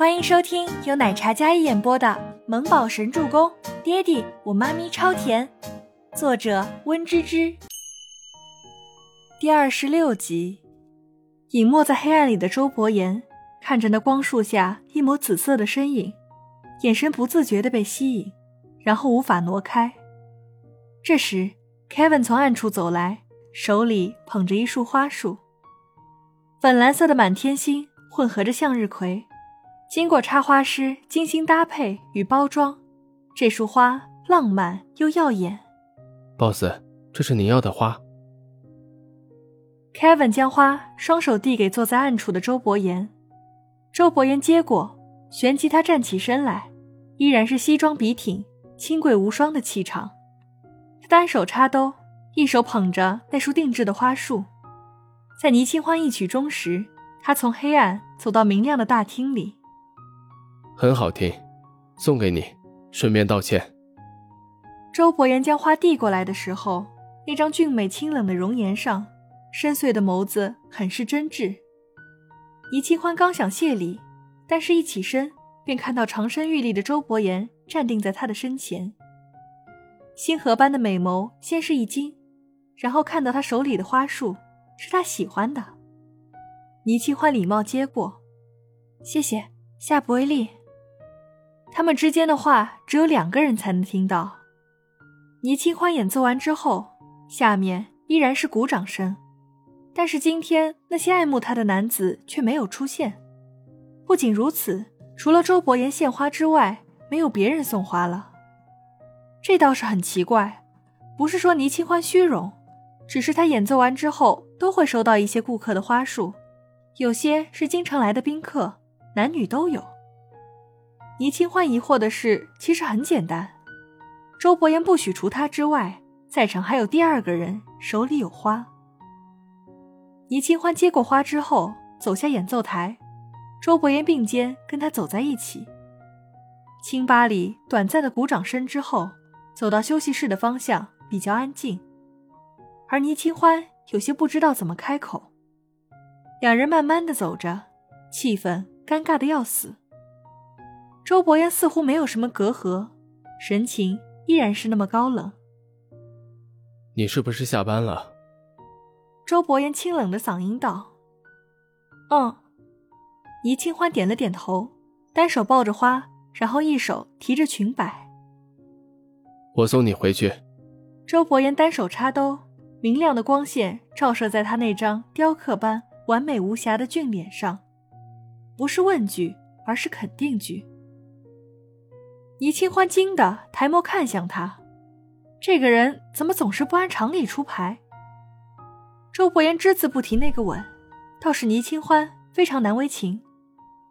欢迎收听由奶茶嘉一演播的《萌宝神助攻》，爹地我妈咪超甜，作者温芝芝。第二十六集，隐没在黑暗里的周伯言看着那光束下一抹紫色的身影，眼神不自觉的被吸引，然后无法挪开。这时，Kevin 从暗处走来，手里捧着一束花束，粉蓝色的满天星混合着向日葵。经过插花师精心搭配与包装，这束花浪漫又耀眼。Boss，这是您要的花。Kevin 将花双手递给坐在暗处的周伯言，周伯言接过，旋即他站起身来，依然是西装笔挺、清贵无双的气场。他单手插兜，一手捧着那束定制的花束。在倪清欢一曲中时，他从黑暗走到明亮的大厅里。很好听，送给你，顺便道歉。周伯言将花递过来的时候，那张俊美清冷的容颜上，深邃的眸子很是真挚。倪清欢刚想谢礼，但是一起身便看到长身玉立的周伯言站定在他的身前。星河般的美眸先是一惊，然后看到他手里的花束是他喜欢的。倪清欢礼貌接过，谢谢，下不为例。他们之间的话只有两个人才能听到。倪清欢演奏完之后，下面依然是鼓掌声，但是今天那些爱慕她的男子却没有出现。不仅如此，除了周伯言献花之外，没有别人送花了。这倒是很奇怪，不是说倪清欢虚荣，只是他演奏完之后都会收到一些顾客的花束，有些是经常来的宾客，男女都有。倪清欢疑惑的是，其实很简单，周伯言不许除他之外，在场还有第二个人手里有花。倪清欢接过花之后，走下演奏台，周伯言并肩跟他走在一起。清吧里短暂的鼓掌声之后，走到休息室的方向，比较安静，而倪清欢有些不知道怎么开口。两人慢慢的走着，气氛尴尬的要死。周伯言似乎没有什么隔阂，神情依然是那么高冷。你是不是下班了？周伯言清冷的嗓音道：“嗯。”倪清欢点了点头，单手抱着花，然后一手提着裙摆。我送你回去。周伯言单手插兜，明亮的光线照射在他那张雕刻般完美无瑕的俊脸上，不是问句，而是肯定句。倪清欢惊得抬眸看向他，这个人怎么总是不按常理出牌？周伯言只字不提那个吻，倒是倪清欢非常难为情。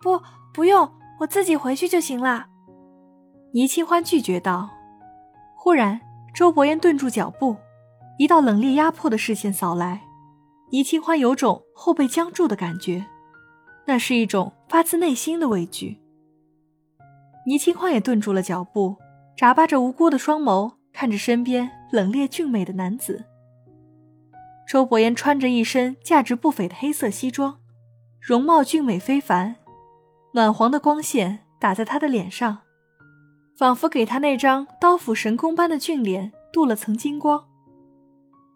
不，不用，我自己回去就行了。倪清欢拒绝道。忽然，周伯言顿住脚步，一道冷冽压迫的视线扫来，倪清欢有种后背僵住的感觉，那是一种发自内心的畏惧。倪清欢也顿住了脚步，眨巴着无辜的双眸看着身边冷冽俊美的男子。周伯言穿着一身价值不菲的黑色西装，容貌俊美非凡，暖黄的光线打在他的脸上，仿佛给他那张刀斧神工般的俊脸镀了层金光。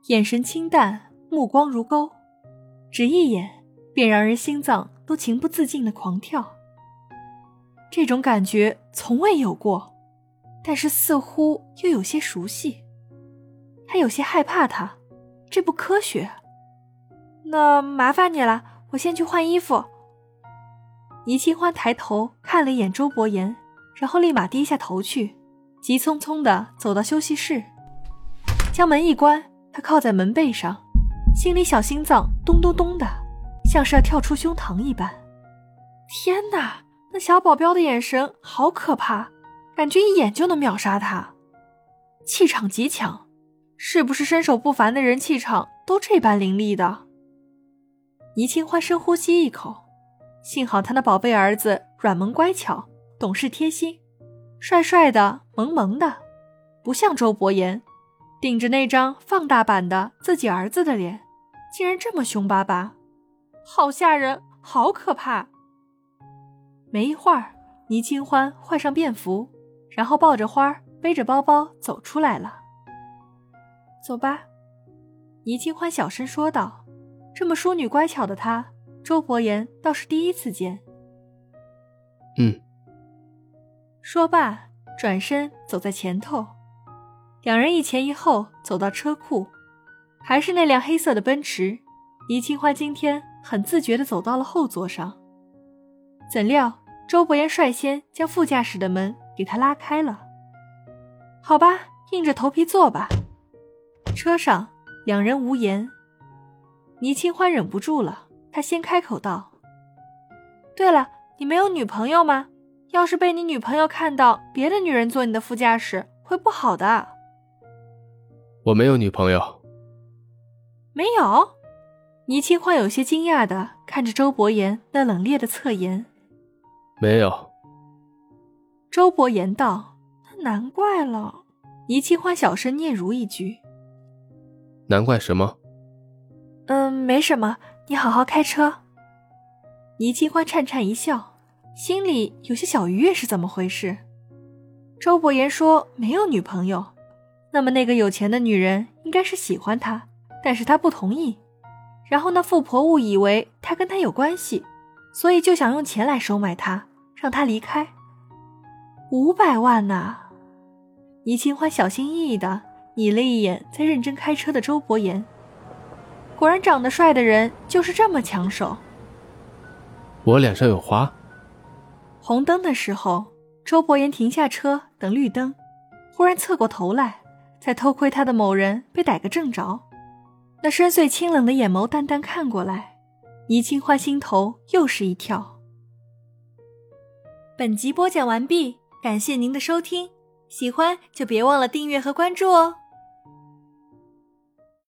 眼神清淡，目光如钩，只一眼便让人心脏都情不自禁的狂跳。这种感觉从未有过，但是似乎又有些熟悉。他有些害怕，他这不科学。那麻烦你了，我先去换衣服。倪清欢抬头看了一眼周伯言，然后立马低下头去，急匆匆的走到休息室，将门一关。他靠在门背上，心里小心脏咚咚咚的，像是要跳出胸膛一般。天哪！那小保镖的眼神好可怕，感觉一眼就能秒杀他，气场极强，是不是身手不凡的人气场都这般凌厉的？倪清欢深呼吸一口，幸好他那宝贝儿子软萌乖巧，懂事贴心，帅帅的，萌萌的，不像周伯言，顶着那张放大版的自己儿子的脸，竟然这么凶巴巴，好吓人，好可怕。没一会儿，倪清欢换上便服，然后抱着花，背着包包走出来了。走吧，倪清欢小声说道。这么淑女乖巧的她，周伯言倒是第一次见。嗯。说罢，转身走在前头，两人一前一后走到车库，还是那辆黑色的奔驰。倪清欢今天很自觉地走到了后座上，怎料周伯言率先将副驾驶的门给他拉开了。好吧，硬着头皮坐吧。车上两人无言。倪清欢忍不住了，他先开口道：“对了，你没有女朋友吗？要是被你女朋友看到别的女人坐你的副驾驶，会不好的。”我没有女朋友。没有？倪清欢有些惊讶的看着周伯言那冷冽的侧颜。没有。周伯言道：“难怪了。”倪清欢小声嗫嚅一句：“难怪什么？”嗯，没什么，你好好开车。倪清欢颤颤一笑，心里有些小愉悦，是怎么回事？周伯言说没有女朋友，那么那个有钱的女人应该是喜欢他，但是他不同意。然后那富婆误以为他跟他有关系，所以就想用钱来收买他，让他离开。五百万呐！倪清欢小心翼翼的睨了一眼在认真开车的周伯言。果然，长得帅的人就是这么抢手。我脸上有花。红灯的时候，周伯言停下车等绿灯，忽然侧过头来，在偷窥他的某人被逮个正着。那深邃清冷的眼眸淡淡看过来，怡清欢心头又是一跳。本集播讲完毕，感谢您的收听，喜欢就别忘了订阅和关注哦。